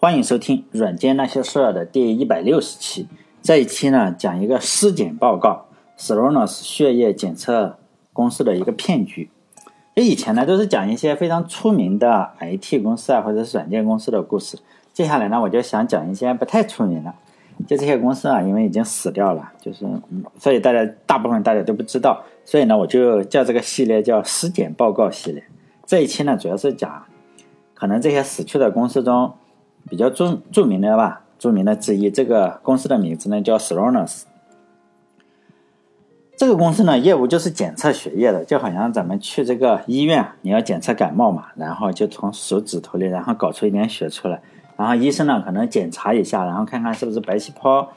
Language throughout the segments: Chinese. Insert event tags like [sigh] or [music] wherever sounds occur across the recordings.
欢迎收听《软件那些事儿》的第一百六十期。这一期呢，讲一个尸检报告 s r o n o s 血液检测公司的一个骗局。就以前呢，都是讲一些非常出名的 IT 公司啊，或者是软件公司的故事。接下来呢，我就想讲一些不太出名的。就这些公司啊，因为已经死掉了，就是所以大家大部分大家都不知道。所以呢，我就叫这个系列叫尸检报告系列。这一期呢，主要是讲可能这些死去的公司中。比较著著名的吧，著名的之一，这个公司的名字呢叫 s r o n o s 这个公司呢，业务就是检测血液的，就好像咱们去这个医院，你要检测感冒嘛，然后就从手指头里，然后搞出一点血出来，然后医生呢可能检查一下，然后看看是不是白细胞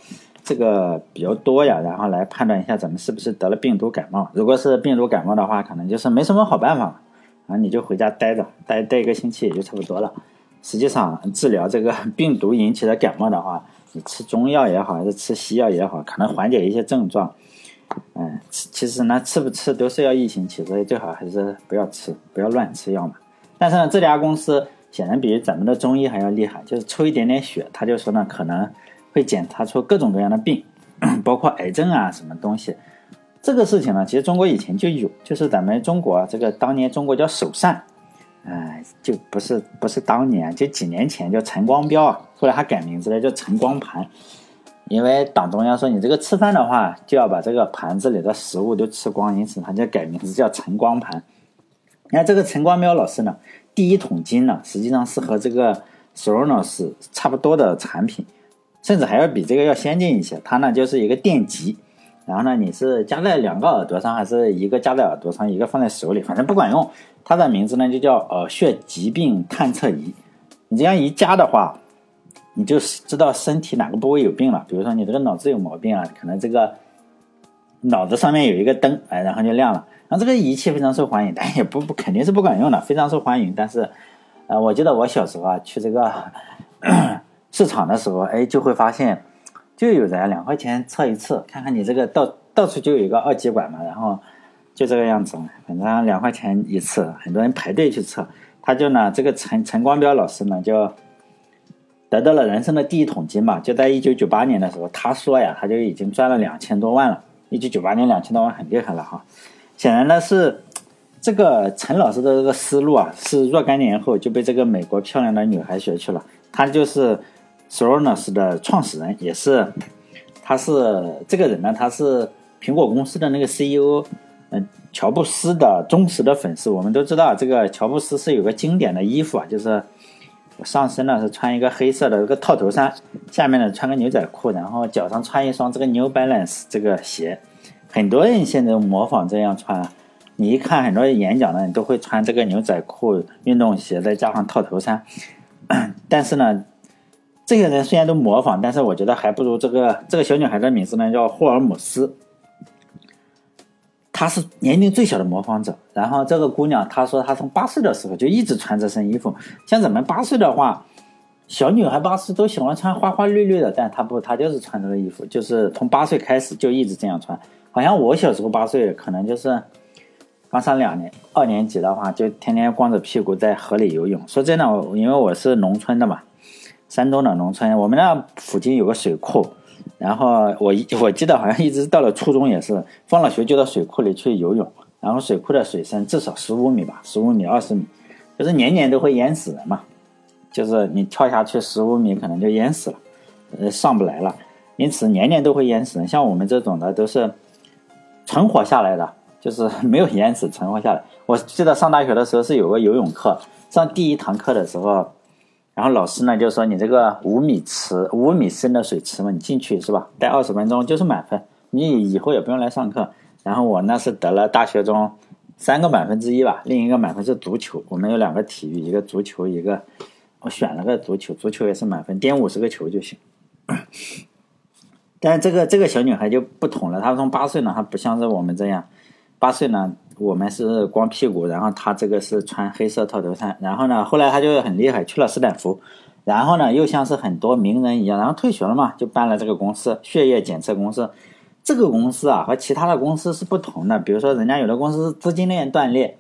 这个比较多呀，然后来判断一下咱们是不是得了病毒感冒。如果是病毒感冒的话，可能就是没什么好办法，然后你就回家待着，待待一个星期也就差不多了。实际上，治疗这个病毒引起的感冒的话，你吃中药也好，还是吃西药也好，可能缓解一些症状。嗯，其实呢，吃不吃都是要疫情期，所以最好还是不要吃，不要乱吃药嘛。但是呢，这家公司显然比咱们的中医还要厉害，就是抽一点点血，他就说呢，可能会检查出各种各样的病，[coughs] 包括癌症啊什么东西。这个事情呢，其实中国以前就有，就是咱们中国这个当年中国叫首善。哎，就不是不是当年，就几年前叫陈光标啊，后来他改名字了，叫陈光盘。因为党中央说你这个吃饭的话，就要把这个盘子里的食物都吃光，因此他就改名字叫陈光盘。你看这个陈光标老师呢，第一桶金呢，实际上是和这个 s o r o n o s 差不多的产品，甚至还要比这个要先进一些。它呢就是一个电极，然后呢你是夹在两个耳朵上，还是一个夹在耳朵上，一个放在手里，反正不管用。它的名字呢就叫呃血疾病探测仪，你这样一加的话，你就知道身体哪个部位有病了。比如说你这个脑子有毛病啊，可能这个脑子上面有一个灯，哎，然后就亮了。然后这个仪器非常受欢迎，但也不不肯定是不管用的，非常受欢迎。但是，呃，我记得我小时候啊去这个 [coughs] 市场的时候，哎，就会发现就有人两块钱测一次，看看你这个到到处就有一个二极管嘛，然后。就这个样子，反正两块钱一次，很多人排队去测。他就呢，这个陈陈光标老师呢，就得到了人生的第一桶金嘛。就在一九九八年的时候，他说呀，他就已经赚了两千多万了。一九九八年两千多万很厉害了哈。显然呢是这个陈老师的这个思路啊，是若干年后就被这个美国漂亮的女孩学去了。他就是 s o r o n o s 的创始人，也是他是这个人呢，他是苹果公司的那个 CEO。嗯，乔布斯的忠实的粉丝，我们都知道，这个乔布斯是有个经典的衣服啊，就是上身呢是穿一个黑色的一个套头衫，下面呢穿个牛仔裤，然后脚上穿一双这个 New Balance 这个鞋。很多人现在模仿这样穿，你一看很多演讲呢，你都会穿这个牛仔裤、运动鞋，再加上套头衫。但是呢，这些人虽然都模仿，但是我觉得还不如这个这个小女孩的名字呢叫霍尔姆斯。她是年龄最小的模仿者，然后这个姑娘她说她从八岁的时候就一直穿这身衣服。像咱们八岁的话，小女孩八岁都喜欢穿花花绿绿的，但她不，她就是穿这个衣服，就是从八岁开始就一直这样穿。好像我小时候八岁，可能就是刚上两年二年级的话，就天天光着屁股在河里游泳。说真的，因为我是农村的嘛，山东的农村，我们那附近有个水库。然后我一我记得好像一直到了初中也是，放了学就到水库里去游泳，然后水库的水深至少十五米吧，十五米二十米，就是年年都会淹死人嘛，就是你跳下去十五米可能就淹死了，呃上不来了，因此年年都会淹死人。像我们这种的都是存活下来的，就是没有淹死，存活下来。我记得上大学的时候是有个游泳课，上第一堂课的时候。然后老师呢就说你这个五米池五米深的水池嘛，你进去是吧？待二十分钟就是满分，你以后也不用来上课。然后我那是得了大学中三个满分之一吧，另一个满分是足球。我们有两个体育，一个足球，一个我选了个足球，足球也是满分，点五十个球就行。但这个这个小女孩就不同了，她从八岁呢，她不像是我们这样，八岁呢。我们是光屁股，然后他这个是穿黑色套头衫，然后呢，后来他就很厉害，去了斯坦福，然后呢，又像是很多名人一样，然后退学了嘛，就办了这个公司——血液检测公司。这个公司啊，和其他的公司是不同的。比如说，人家有的公司资金链断裂，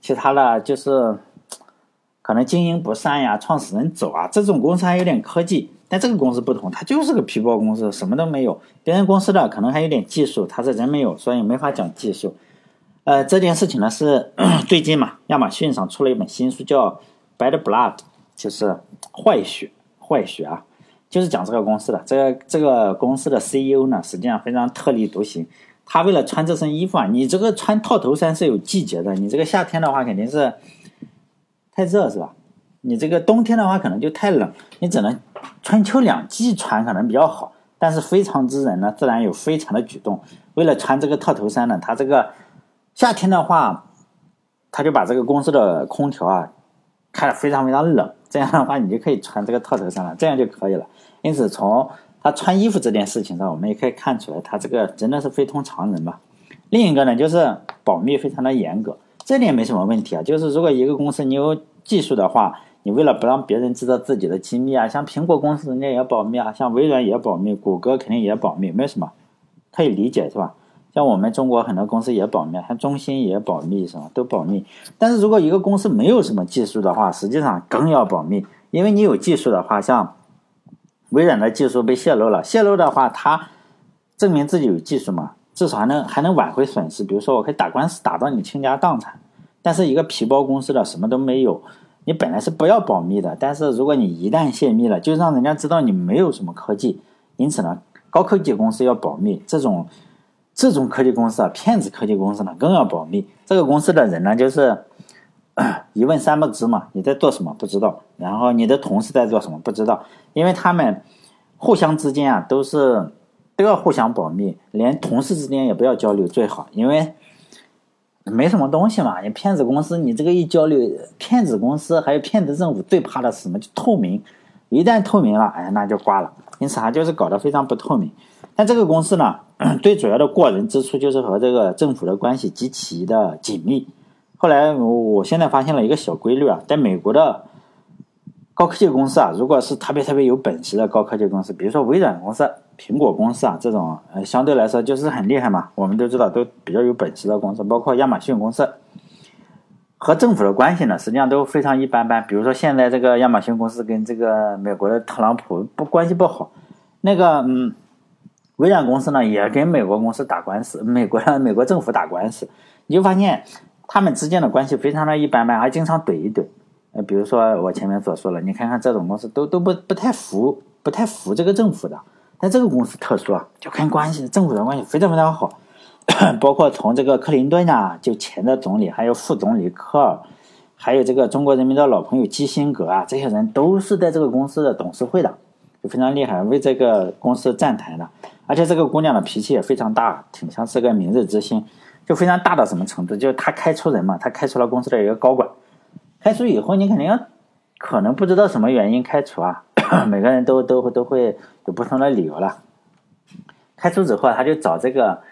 其他的就是可能经营不善呀，创始人走啊，这种公司还有点科技。但这个公司不同，它就是个皮包公司，什么都没有。别人公司的可能还有点技术，他这人没有，所以没法讲技术。呃，这件事情呢是 [clears throat] 最近嘛，亚马逊上出了一本新书，叫《Bad Blood》，就是坏血，坏血啊，就是讲这个公司的。这个这个公司的 CEO 呢，实际上非常特立独行。他为了穿这身衣服啊，你这个穿套头衫是有季节的，你这个夏天的话肯定是太热，是吧？你这个冬天的话可能就太冷，你只能。春秋两季穿可能比较好，但是非常之人呢，自然有非常的举动。为了穿这个套头衫呢，他这个夏天的话，他就把这个公司的空调啊开的非常非常冷，这样的话你就可以穿这个套头衫了，这样就可以了。因此，从他穿衣服这件事情上，我们也可以看出来，他这个真的是非同常人吧。另一个呢，就是保密非常的严格，这点没什么问题啊。就是如果一个公司你有技术的话，你为了不让别人知道自己的机密啊，像苹果公司人家也保密啊，像微软也保密，谷歌肯定也保密，没什么，可以理解是吧？像我们中国很多公司也保密，像中兴也保密是吧？都保密。但是如果一个公司没有什么技术的话，实际上更要保密，因为你有技术的话，像微软的技术被泄露了，泄露的话，它证明自己有技术嘛，至少还能还能挽回损失，比如说我可以打官司打到你倾家荡产。但是一个皮包公司的什么都没有。你本来是不要保密的，但是如果你一旦泄密了，就让人家知道你没有什么科技。因此呢，高科技公司要保密，这种这种科技公司啊，骗子科技公司呢更要保密。这个公司的人呢，就是 [coughs] 一问三不知嘛，你在做什么不知道，然后你的同事在做什么不知道，因为他们互相之间啊都是都要互相保密，连同事之间也不要交流最好，因为。没什么东西嘛，你骗子公司，你这个一交流，骗子公司还有骗子政府最怕的是什么？就透明，一旦透明了，哎，那就挂了。因此，它就是搞得非常不透明。但这个公司呢，最主要的过人之处就是和这个政府的关系极其的紧密。后来，我现在发现了一个小规律啊，在美国的。高科技公司啊，如果是特别特别有本事的高科技公司，比如说微软公司、苹果公司啊，这种呃相对来说就是很厉害嘛。我们都知道都比较有本事的公司，包括亚马逊公司，和政府的关系呢，实际上都非常一般般。比如说现在这个亚马逊公司跟这个美国的特朗普不关系不好，那个嗯，微软公司呢也跟美国公司打官司，[laughs] 美国美国政府打官司，你就发现他们之间的关系非常的一般般，还经常怼一怼。呃，比如说我前面所说了，你看看这种公司都都不不太服，不太服这个政府的。但这个公司特殊啊，就看关系，政府的关系非常非常好。[coughs] 包括从这个克林顿啊，就前的总理，还有副总理科尔，还有这个中国人民的老朋友基辛格啊，这些人都是在这个公司的董事会的，就非常厉害，为这个公司站台的。而且这个姑娘的脾气也非常大，挺像是个明日之星，就非常大到什么程度？就是她开除人嘛，她开除了公司的一个高管。开除以后，你肯定可能不知道什么原因开除啊，[coughs] 每个人都都会都会有不同的理由了。开除之后，他就找这个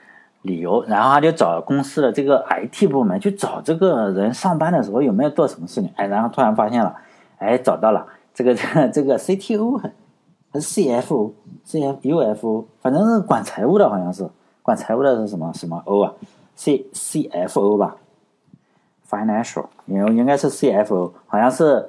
理由，然后他就找公司的这个 IT 部门去找这个人上班的时候有没有做什么事情，哎，然后突然发现了，哎，找到了这个 [laughs] 这个这个 CTO 还是 CFO，CFUFO，反正是管财务的，好像是管财务的是什么什么 O 啊，C CFO 吧。Financial，应应该是 CFO，好像是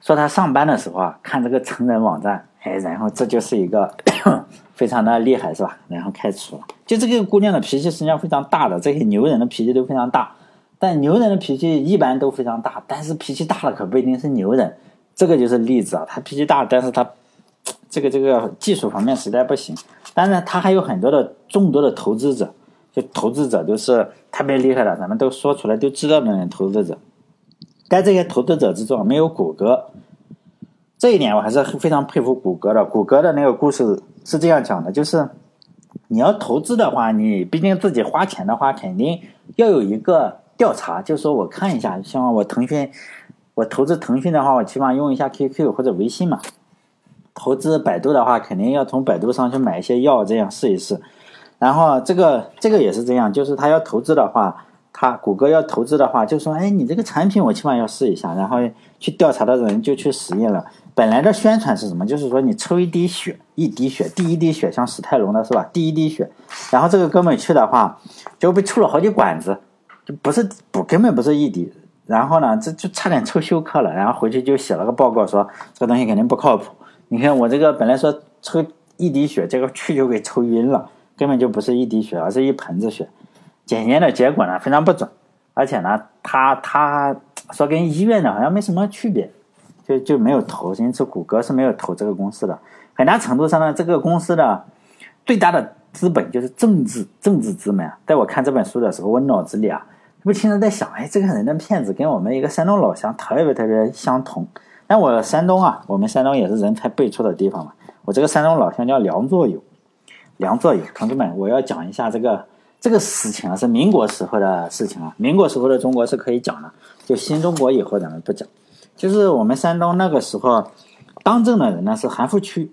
说他上班的时候啊，看这个成人网站，哎，然后这就是一个 [coughs] 非常的厉害，是吧？然后开除了。就这个姑娘的脾气实际上非常大的，这些牛人的脾气都非常大，但牛人的脾气一般都非常大，但是脾气大了可不一定是牛人，这个就是例子啊。他脾气大，但是他这个这个技术方面实在不行，当然他还有很多的众多的投资者。就投资者都是特别厉害的，咱们都说出来都知道的那投资者。在这些投资者之中，没有谷歌，这一点我还是非常佩服谷歌的。谷歌的那个故事是这样讲的：就是你要投资的话，你毕竟自己花钱的话，肯定要有一个调查，就说我看一下，像我腾讯，我投资腾讯的话，我起码用一下 QQ 或者微信嘛。投资百度的话，肯定要从百度上去买一些药，这样试一试。然后这个这个也是这样，就是他要投资的话，他谷歌要投资的话，就说，哎，你这个产品我起码要试一下，然后去调查的人就去实验了。本来的宣传是什么？就是说你抽一滴血，一滴血，第一滴血像史泰龙的是吧？第一滴血，然后这个哥们去的话，就被抽了好几管子，就不是不根本不是一滴，然后呢，这就差点抽休克了，然后回去就写了个报告说这个东西肯定不靠谱。你看我这个本来说抽一滴血，结果去就给抽晕了，根本就不是一滴血，而是一盆子血。检验的结果呢非常不准，而且呢，他他说跟医院的好像没什么区别，就就没有投，因此谷歌是没有投这个公司的。很大程度上呢，这个公司的最大的资本就是政治政治资本啊。在我看这本书的时候，我脑子里啊，不停的在想，哎，这个人的骗子跟我们一个山东老乡特别特别相同。但我山东啊，我们山东也是人才辈出的地方嘛。我这个山东老乡叫梁作友，梁作友，同志们，我要讲一下这个。这个事情啊，是民国时候的事情啊。民国时候的中国是可以讲的，就新中国以后咱们不讲。就是我们山东那个时候当政的人呢是韩复榘，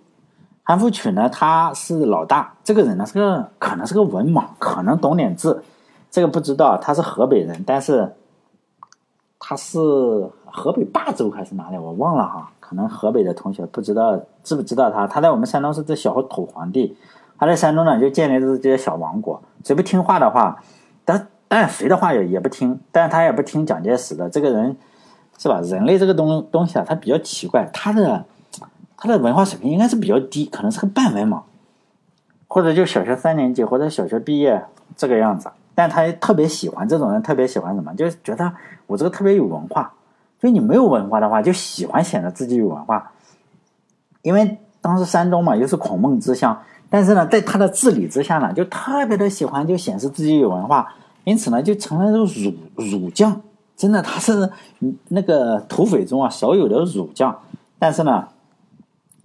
韩复榘呢他是老大，这个人呢是个可能是个文盲，可能懂点字，这个不知道。他是河北人，但是他是河北霸州还是哪里，我忘了哈。可能河北的同学不知道知不知道他？他在我们山东是这小土皇帝。他在山东呢，就建立了这些小王国。谁不听话的话，但但谁的话也也不听，但是他也不听蒋介石的。这个人是吧？人类这个东东西啊，他比较奇怪，他的他的文化水平应该是比较低，可能是个半文盲，或者就小学三年级或者小学毕业这个样子。但他特别喜欢这种人，特别喜欢什么？就是觉得我这个特别有文化。就你没有文化的话，就喜欢显得自己有文化。因为当时山东嘛，又是孔孟之乡。但是呢，在他的治理之下呢，就特别的喜欢，就显示自己有文化，因此呢，就成了儒儒将。真的，他是那个土匪中啊少有的儒将。但是呢，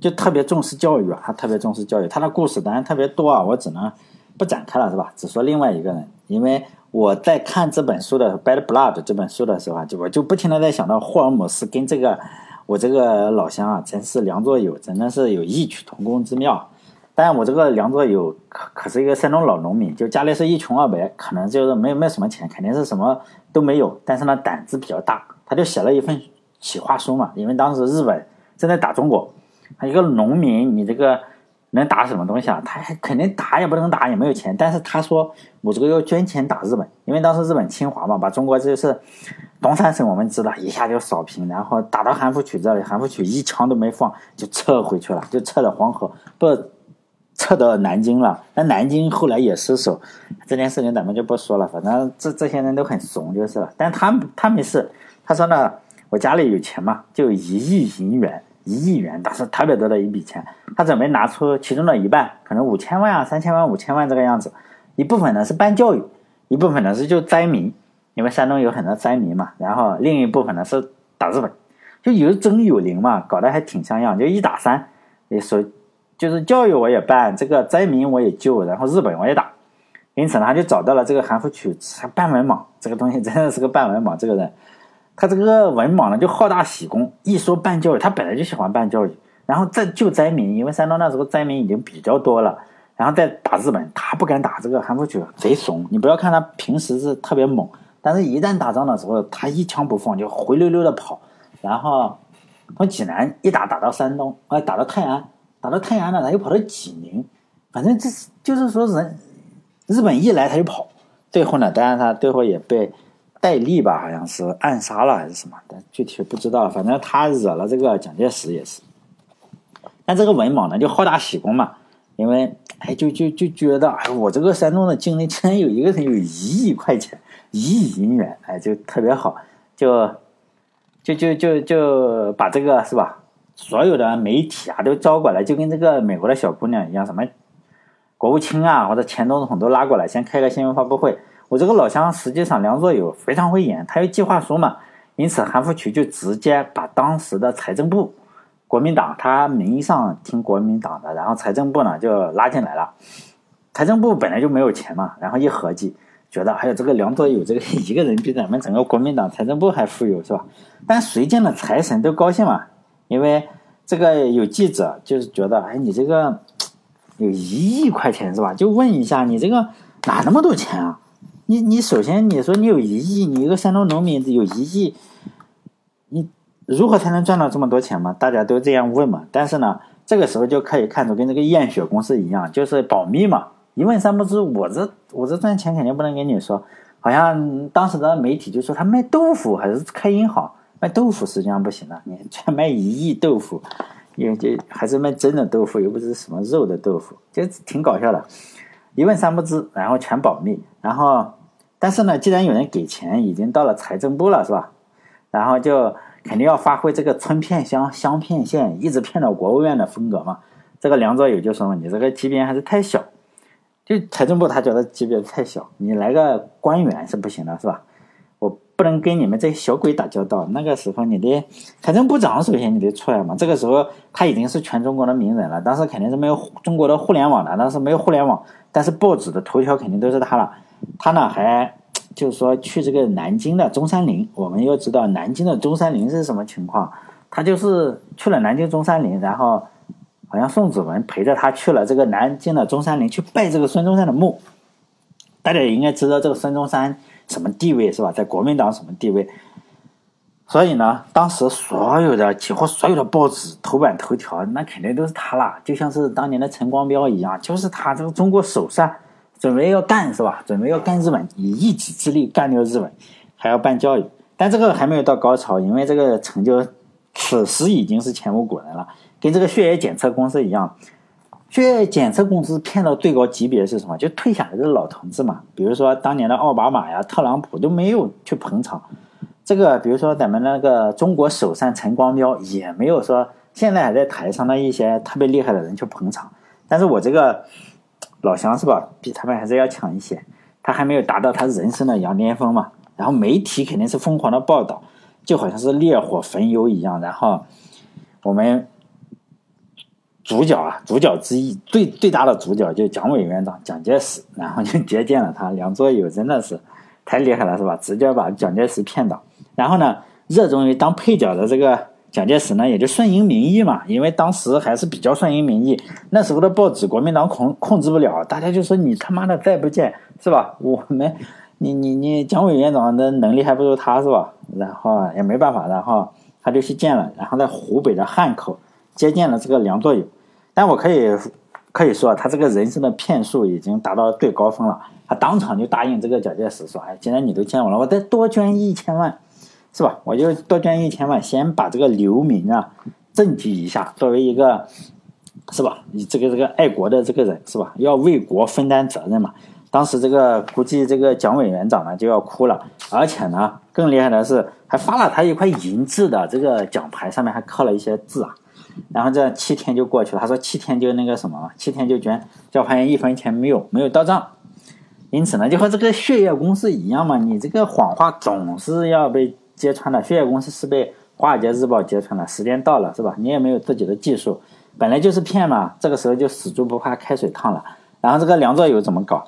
就特别重视教育啊，他特别重视教育。他的故事当然特别多啊，我只能不展开了，是吧？只说另外一个人，因为我在看这本书的《Bad Blood》这本书的时候啊，就我就不停的在想到霍尔姆斯跟这个我这个老乡啊，真是梁作友，真的是有异曲同工之妙。但我这个梁作友可可是一个山东老农民，就家里是一穷二白，可能就是没有没有什么钱，肯定是什么都没有。但是呢，胆子比较大，他就写了一份企划书嘛。因为当时日本正在打中国，他一个农民，你这个能打什么东西啊？他还肯定打也不能打，也没有钱。但是他说我这个要捐钱打日本，因为当时日本侵华嘛，把中国就是东三省，我们知道一下就扫平，然后打到韩复榘这里，韩复榘一枪都没放就撤回去了，就撤到黄河不。撤到南京了，那南京后来也失守，这件事情咱们就不说了。反正这这些人都很怂就是了。但他们他没事，他说呢，我家里有钱嘛，就一亿银元，一亿元，当时特别多的一笔钱。他准备拿出其中的一半，可能五千万啊，三千万、五千万这个样子，一部分呢是办教育，一部分呢是救灾民，因为山东有很多灾民嘛。然后另一部分呢是打日本，就有整有零嘛，搞得还挺像样，就一打三，你说。就是教育我也办，这个灾民我也救，然后日本我也打，因此呢，他就找到了这个韩复榘，半文盲，这个东西真的是个半文盲。这个人，他这个文盲呢就好大喜功，一说办教育，他本来就喜欢办教育，然后再救灾民，因为山东那时候灾民已经比较多了，然后再打日本，他不敢打这个韩复榘，贼怂。你不要看他平时是特别猛，但是一旦打仗的时候，他一枪不放就灰溜溜的跑，然后从济南一打打到山东，啊，打到泰安。打到泰安了，他又跑到济宁，反正这是就是说人日本一来他就跑，最后呢，当然他最后也被戴笠吧，好像是暗杀了还是什么，但具体不知道。反正他惹了这个蒋介石也是。但这个文盲呢，就好大喜功嘛，因为哎，就就就觉得哎，我这个山东的境内竟然有一个人有一亿块钱，一亿银元，哎，就特别好，就就就就就把这个是吧？所有的媒体啊都招过来，就跟这个美国的小姑娘一样，什么国务卿啊或者前总统都拉过来，先开个新闻发布会。我这个老乡实际上梁作友非常会演，他有计划书嘛，因此韩复榘就直接把当时的财政部，国民党他名义上听国民党的，然后财政部呢就拉进来了。财政部本来就没有钱嘛，然后一合计，觉得还有这个梁作友这个 [laughs] 一个人比咱们整个国民党财政部还富有是吧？但谁见了财神都高兴嘛。因为这个有记者就是觉得，哎，你这个有一亿块钱是吧？就问一下，你这个哪那么多钱啊？你你首先你说你有一亿，你一个山东农民有一亿，你如何才能赚到这么多钱嘛？大家都这样问嘛。但是呢，这个时候就可以看出跟这个验血公司一样，就是保密嘛，一问三不知。我这我这赚钱肯定不能跟你说。好像当时的媒体就说他卖豆腐还是开银行卖豆腐，实际上不行的，你全卖一亿豆腐，也就还是卖真的豆腐，又不是什么肉的豆腐，就挺搞笑的。一问三不知，然后全保密，然后但是呢，既然有人给钱，已经到了财政部了，是吧？然后就肯定要发挥这个村骗乡、乡骗县，一直骗到国务院的风格嘛。这个梁左友就说嘛：“你这个级别还是太小。”就财政部他觉得级别太小，你来个官员是不行的，是吧？我不能跟你们这些小鬼打交道。那个时候你的财政部长首先你得出来嘛。这个时候他已经是全中国的名人了，当时肯定是没有中国的互联网的，当时没有互联网，但是报纸的头条肯定都是他了。他呢还。就是说去这个南京的中山陵，我们要知道南京的中山陵是什么情况。他就是去了南京中山陵，然后好像宋子文陪着他去了这个南京的中山陵去拜这个孙中山的墓。大家也应该知道这个孙中山什么地位是吧？在国民党什么地位？所以呢，当时所有的几乎所有的报纸头版头条，那肯定都是他啦，就像是当年的陈光标一样，就是他这个中国首善。准备要干是吧？准备要干日本，以一己之力干掉日本，还要办教育。但这个还没有到高潮，因为这个成就此时已经是前无古人了。跟这个血液检测公司一样，血液检测公司骗到最高级别是什么？就退下来的老同志嘛。比如说当年的奥巴马呀、特朗普都没有去捧场。这个比如说咱们那个中国首善陈光标也没有说现在还在台上的一些特别厉害的人去捧场。但是我这个。老乡是吧？比他们还是要强一些。他还没有达到他人生的羊巅峰嘛。然后媒体肯定是疯狂的报道，就好像是烈火焚油一样。然后我们主角啊，主角之一，最最大的主角就蒋委员长蒋介石，然后就接见了他。梁左友真的是太厉害了，是吧？直接把蒋介石骗倒。然后呢，热衷于当配角的这个。蒋介石呢，也就顺应民意嘛，因为当时还是比较顺应民意。那时候的报纸，国民党控控制不了，大家就说你他妈的再不见是吧？我们，你你你蒋委员长的能力还不如他是吧？然后也没办法，然后他就去见了，然后在湖北的汉口接见了这个梁作友。但我可以可以说，他这个人生的骗术已经达到最高峰了。他当场就答应这个蒋介石说：“哎，既然你都见我了，我再多捐一千万。”是吧？我就多捐一千万，先把这个流民啊赈济一下，作为一个是吧？你这个这个爱国的这个人是吧？要为国分担责任嘛。当时这个估计这个蒋委员长呢就要哭了，而且呢更厉害的是还发了他一块银质的这个奖牌，上面还刻了一些字啊。然后这七天就过去了，他说七天就那个什么，七天就捐，就发现一分钱没有，没有到账。因此呢，就和这个血液公司一样嘛，你这个谎话总是要被。揭穿了，血液公司是被《华尔街日报》揭穿了。时间到了，是吧？你也没有自己的技术，本来就是骗嘛。这个时候就死猪不怕开水烫了。然后这个梁左友怎么搞？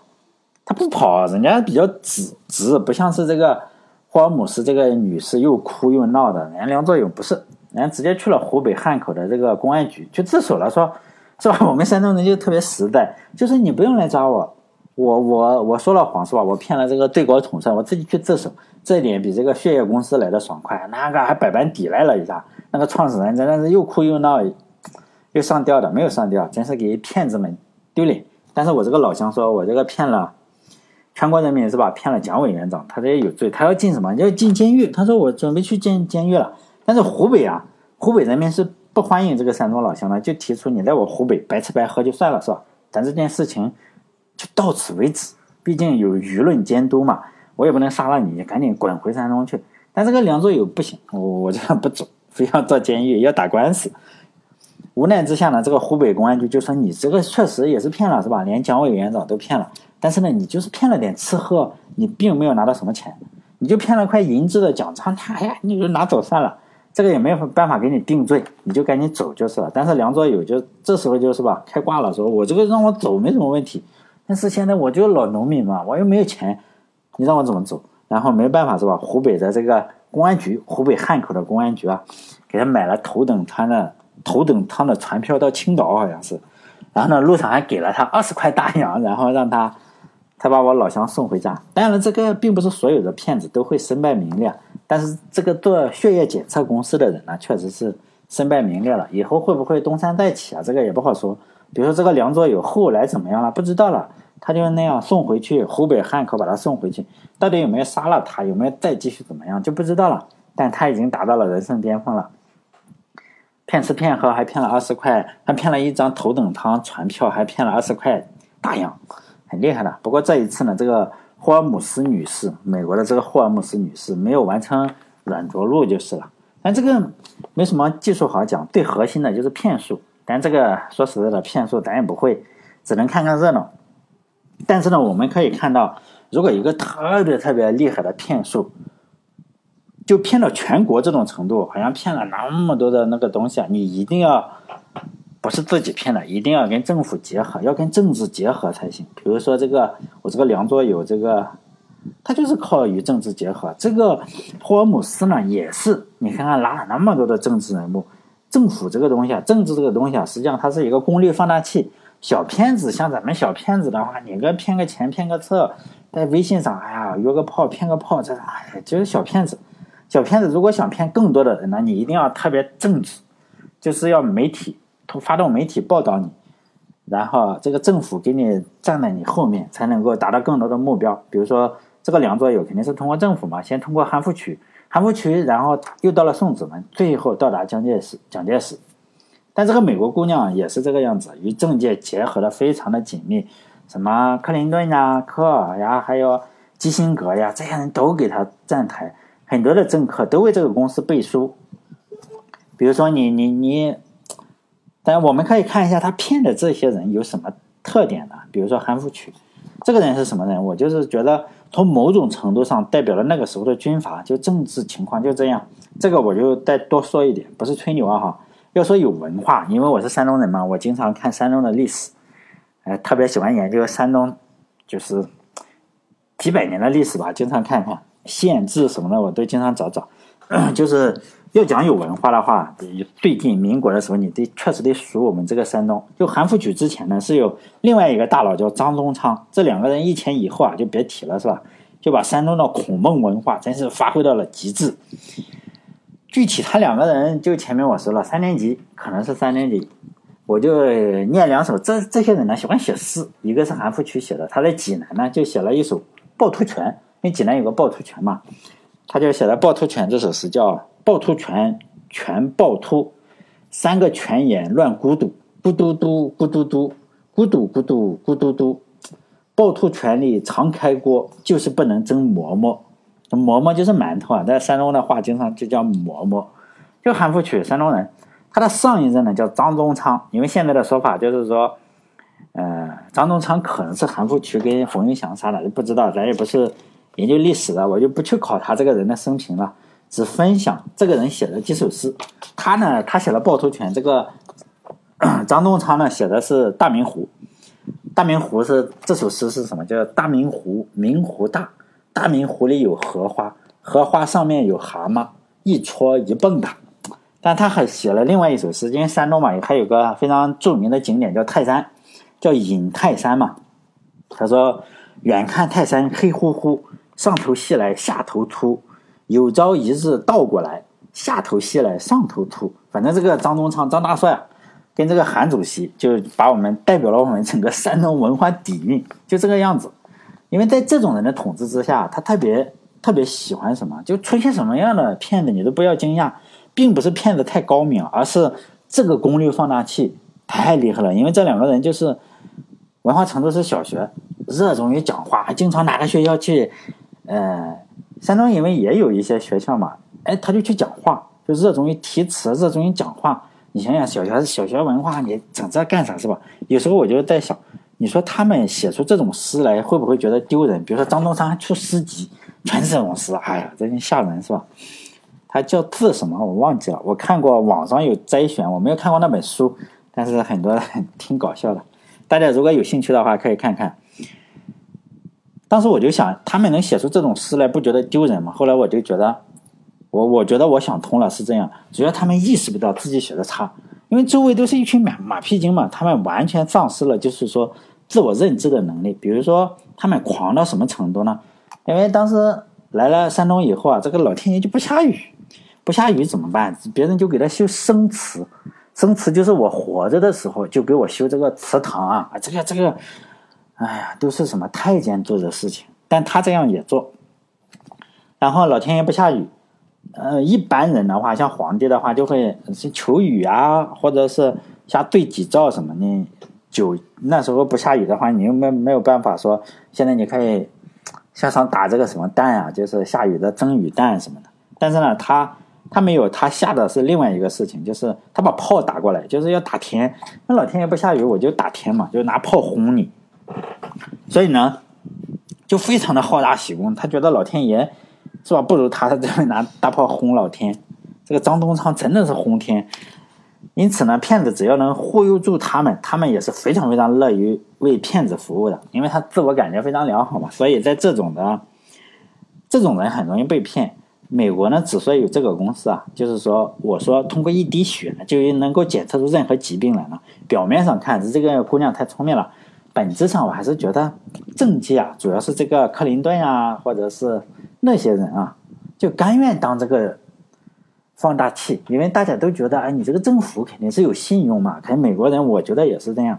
他不跑，人家比较直直，不像是这个霍尔姆斯这个女士又哭又闹的。人家梁左友不是，人家直接去了湖北汉口的这个公安局去自首了，说是吧？我们山东人就特别实在，就是你不用来抓我。我我我说了谎是吧？我骗了这个最高统帅，我自己去自首，这点比这个血液公司来的爽快。那个还百般抵赖了一下，那个创始人真的是又哭又闹，又上吊的，没有上吊，真是给骗子们丢脸。但是我这个老乡说，我这个骗了全国人民是吧？骗了蒋委员长，他这也有罪，他要进什么？要进监狱。他说我准备去进监狱了。但是湖北啊，湖北人民是不欢迎这个山东老乡的，就提出你在我湖北白吃白喝就算了是吧？但这件事情。就到此为止，毕竟有舆论监督嘛，我也不能杀了你，赶紧滚回山东去。但这个梁左友不行，我我这样不走，非要坐监狱，要打官司。无奈之下呢，这个湖北公安局就说你这个确实也是骗了，是吧？连蒋委员长都骗了，但是呢，你就是骗了点吃喝，你并没有拿到什么钱，你就骗了块银质的奖章，哎呀，你就拿走算了，这个也没有办法给你定罪，你就赶紧走就是了。但是梁左友就这时候就是吧，开挂了，说我这个让我走没什么问题。但是现在我就老农民嘛，我又没有钱，你让我怎么走？然后没办法是吧？湖北的这个公安局，湖北汉口的公安局啊，给他买了头等舱的头等舱的船票到青岛，好像是。然后呢，路上还给了他二十块大洋，然后让他他把我老乡送回家。当然，这个并不是所有的骗子都会身败名裂，但是这个做血液检测公司的人呢，确实是身败名裂了。以后会不会东山再起啊？这个也不好说。比如说这个梁左友后来怎么样了？不知道了。他就那样送回去，湖北汉口把他送回去，到底有没有杀了他，有没有再继续怎么样就不知道了。但他已经达到了人生巅峰了，骗吃骗喝还骗了二十块，还骗了一张头等舱船票，还骗了二十块大洋，很厉害的。不过这一次呢，这个霍尔姆斯女士，美国的这个霍尔姆斯女士没有完成软着陆就是了。但这个没什么技术好讲，最核心的就是骗术。但这个说实在的，骗术咱也不会，只能看看热闹。但是呢，我们可以看到，如果一个特别特别厉害的骗术，就骗到全国这种程度，好像骗了那么多的那个东西啊，你一定要不是自己骗的，一定要跟政府结合，要跟政治结合才行。比如说这个，我这个梁左有这个，他就是靠与政治结合。这个霍尔姆斯呢，也是，你看看拉了那么多的政治人物，政府这个东西啊，政治这个东西啊，实际上它是一个功率放大器。小骗子像咱们小骗子的话，你个骗个钱骗个车，在微信上，哎呀约个炮骗个炮，这哎就是小骗子。小骗子如果想骗更多的人呢，你一定要特别正直，就是要媒体发动媒体报道你，然后这个政府给你站在你后面，才能够达到更多的目标。比如说这个梁左友肯定是通过政府嘛，先通过韩复渠，韩复渠，然后又到了宋子文，最后到达蒋介石，蒋介石。但这个美国姑娘也是这个样子，与政界结合的非常的紧密，什么克林顿呀、科尔呀，还有基辛格呀，这些人都给他站台，很多的政客都为这个公司背书。比如说你你你，但我们可以看一下他骗的这些人有什么特点呢？比如说韩复榘，这个人是什么人？我就是觉得从某种程度上代表了那个时候的军阀，就政治情况就这样。这个我就再多说一点，不是吹牛啊哈。要说有文化，因为我是山东人嘛，我经常看山东的历史，呃，特别喜欢研究山东，就是几百年的历史吧，经常看看县志什么的，我都经常找找。[clears throat] 就是要讲有文化的话，最近民国的时候，你得确实得数我们这个山东。就韩复榘之前呢，是有另外一个大佬叫张宗昌，这两个人一前一后啊，就别提了，是吧？就把山东的孔孟文化真是发挥到了极致。具体他两个人就前面我说了，三年级可能是三年级，我就念两首。这这些人呢喜欢写诗，一个是韩复渠写的，他在济南呢就写了一首《趵突泉》，因为济南有个趵突泉嘛，他就写了《趵突泉》这首诗，叫“趵突泉，泉趵突，三个泉眼乱咕嘟，咕嘟嘟，咕嘟嘟，咕嘟咕嘟，咕嘟嘟，趵突泉里常开锅，就是不能蒸馍馍。”馍馍就是馒头啊，在山东的话，经常就叫馍馍。就韩复渠，山东人，他的上一任呢叫张宗昌，因为现在的说法就是说，呃，张宗昌可能是韩复渠跟冯玉祥杀的，不知道，咱也不是研究历史的，我就不去考他这个人的生平了，只分享这个人写的几首诗。他呢，他写了《趵突泉》，这个张宗昌呢写的是《大明湖》。大明湖是这首诗是什么？叫大明湖，明湖大。大明湖里有荷花，荷花上面有蛤蟆，一戳一蹦跶。但他还写了另外一首诗，因为山东嘛，还有个非常著名的景点叫泰山，叫隐泰山嘛。他说：“远看泰山黑乎乎，上头细来下头粗。有朝一日倒过来，下头细来上头粗。”反正这个张宗昌、张大帅跟这个韩主席，就把我们代表了我们整个山东文化底蕴，就这个样子。因为在这种人的统治之下，他特别特别喜欢什么，就出现什么样的骗子，你都不要惊讶，并不是骗子太高明，而是这个功率放大器太厉害了。因为这两个人就是文化程度是小学，热衷于讲话，经常哪个学校去，呃，山东因为也有一些学校嘛，哎，他就去讲话，就热衷于题词，热衷于讲话。你想想，小学小学文化，你整这干啥是吧？有时候我就在想。你说他们写出这种诗来，会不会觉得丢人？比如说张宗昌出诗集，全是这种诗，哎呀，真吓人，是吧？他叫字什么？我忘记了。我看过网上有摘选，我没有看过那本书，但是很多 [laughs] 挺搞笑的。大家如果有兴趣的话，可以看看。当时我就想，他们能写出这种诗来，不觉得丢人吗？后来我就觉得，我我觉得我想通了，是这样。主要他们意识不到自己写的差，因为周围都是一群马马屁精嘛，他们完全丧失了，就是说。自我认知的能力，比如说他们狂到什么程度呢？因为当时来了山东以后啊，这个老天爷就不下雨，不下雨怎么办？别人就给他修生祠，生祠就是我活着的时候就给我修这个祠堂啊，这个这个，哎呀，都是什么太监做的事情，但他这样也做。然后老天爷不下雨，呃，一般人的话，像皇帝的话，就会求雨啊，或者是下对己诏什么的。九那时候不下雨的话，你又没没有办法说，现在你可以向上打这个什么蛋啊，就是下雨的蒸雨蛋什么的。但是呢，他他没有，他下的是另外一个事情，就是他把炮打过来，就是要打天。那老天爷不下雨，我就打天嘛，就拿炮轰你。所以呢，就非常的好大喜功，他觉得老天爷是吧，不如他他这边拿大炮轰老天。这个张东昌真的是轰天。因此呢，骗子只要能忽悠住他们，他们也是非常非常乐于为骗子服务的，因为他自我感觉非常良好嘛。所以在这种的这种人很容易被骗。美国呢，之所以有这个公司啊，就是说，我说通过一滴血就能够检测出任何疾病来呢。表面上看是这个姑娘太聪明了，本质上我还是觉得政绩啊，主要是这个克林顿啊，或者是那些人啊，就甘愿当这个。放大器，因为大家都觉得，哎，你这个政府肯定是有信用嘛。可能美国人，我觉得也是这样。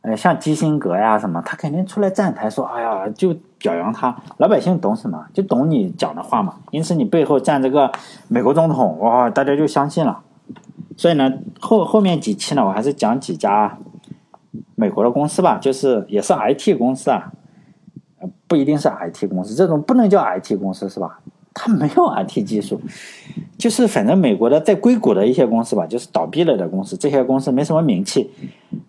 呃，像基辛格呀什么，他肯定出来站台说，哎呀，就表扬他。老百姓懂什么？就懂你讲的话嘛。因此，你背后站这个美国总统，哇，大家就相信了。所以呢，后后面几期呢，我还是讲几家美国的公司吧，就是也是 IT 公司啊，不一定是 IT 公司，这种不能叫 IT 公司是吧？它没有 IT 技术，就是反正美国的在硅谷的一些公司吧，就是倒闭了的公司，这些公司没什么名气，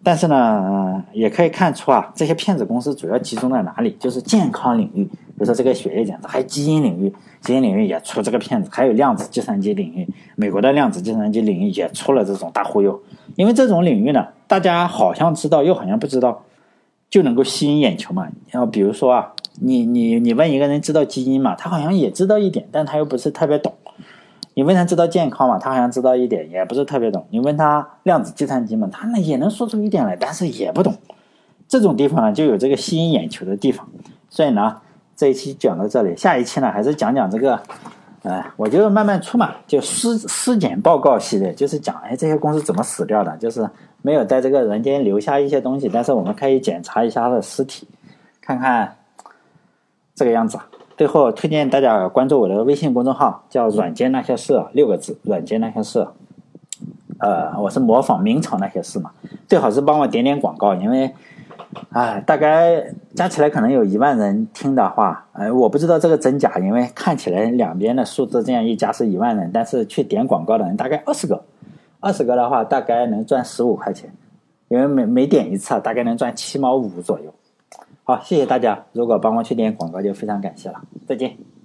但是呢，也可以看出啊，这些骗子公司主要集中在哪里？就是健康领域，比如说这个血液检测，还有基因领域，基因领域也出这个骗子，还有量子计算机领域，美国的量子计算机领域也出了这种大忽悠，因为这种领域呢，大家好像知道，又好像不知道，就能够吸引眼球嘛。然后比如说啊。你你你问一个人知道基因嘛？他好像也知道一点，但他又不是特别懂。你问他知道健康嘛？他好像知道一点，也不是特别懂。你问他量子计算机嘛？他呢也能说出一点来，但是也不懂。这种地方呢就有这个吸引眼球的地方。所以呢，这一期讲到这里，下一期呢还是讲讲这个，呃，我就慢慢出嘛，就尸尸检报告系列，就是讲哎这些公司怎么死掉的，就是没有在这个人间留下一些东西，但是我们可以检查一下他的尸体，看看。这个样子，最后推荐大家关注我的微信公众号，叫“软件那些事”六个字，“软件那些事”。呃，我是模仿明朝那些事嘛，最好是帮我点点广告，因为，哎，大概加起来可能有一万人听的话，哎，我不知道这个真假，因为看起来两边的数字这样一加是一万人，但是去点广告的人大概二十个，二十个的话大概能赚十五块钱，因为每每点一次大概能赚七毛五左右。好，谢谢大家。如果帮我去点广告，就非常感谢了。再见。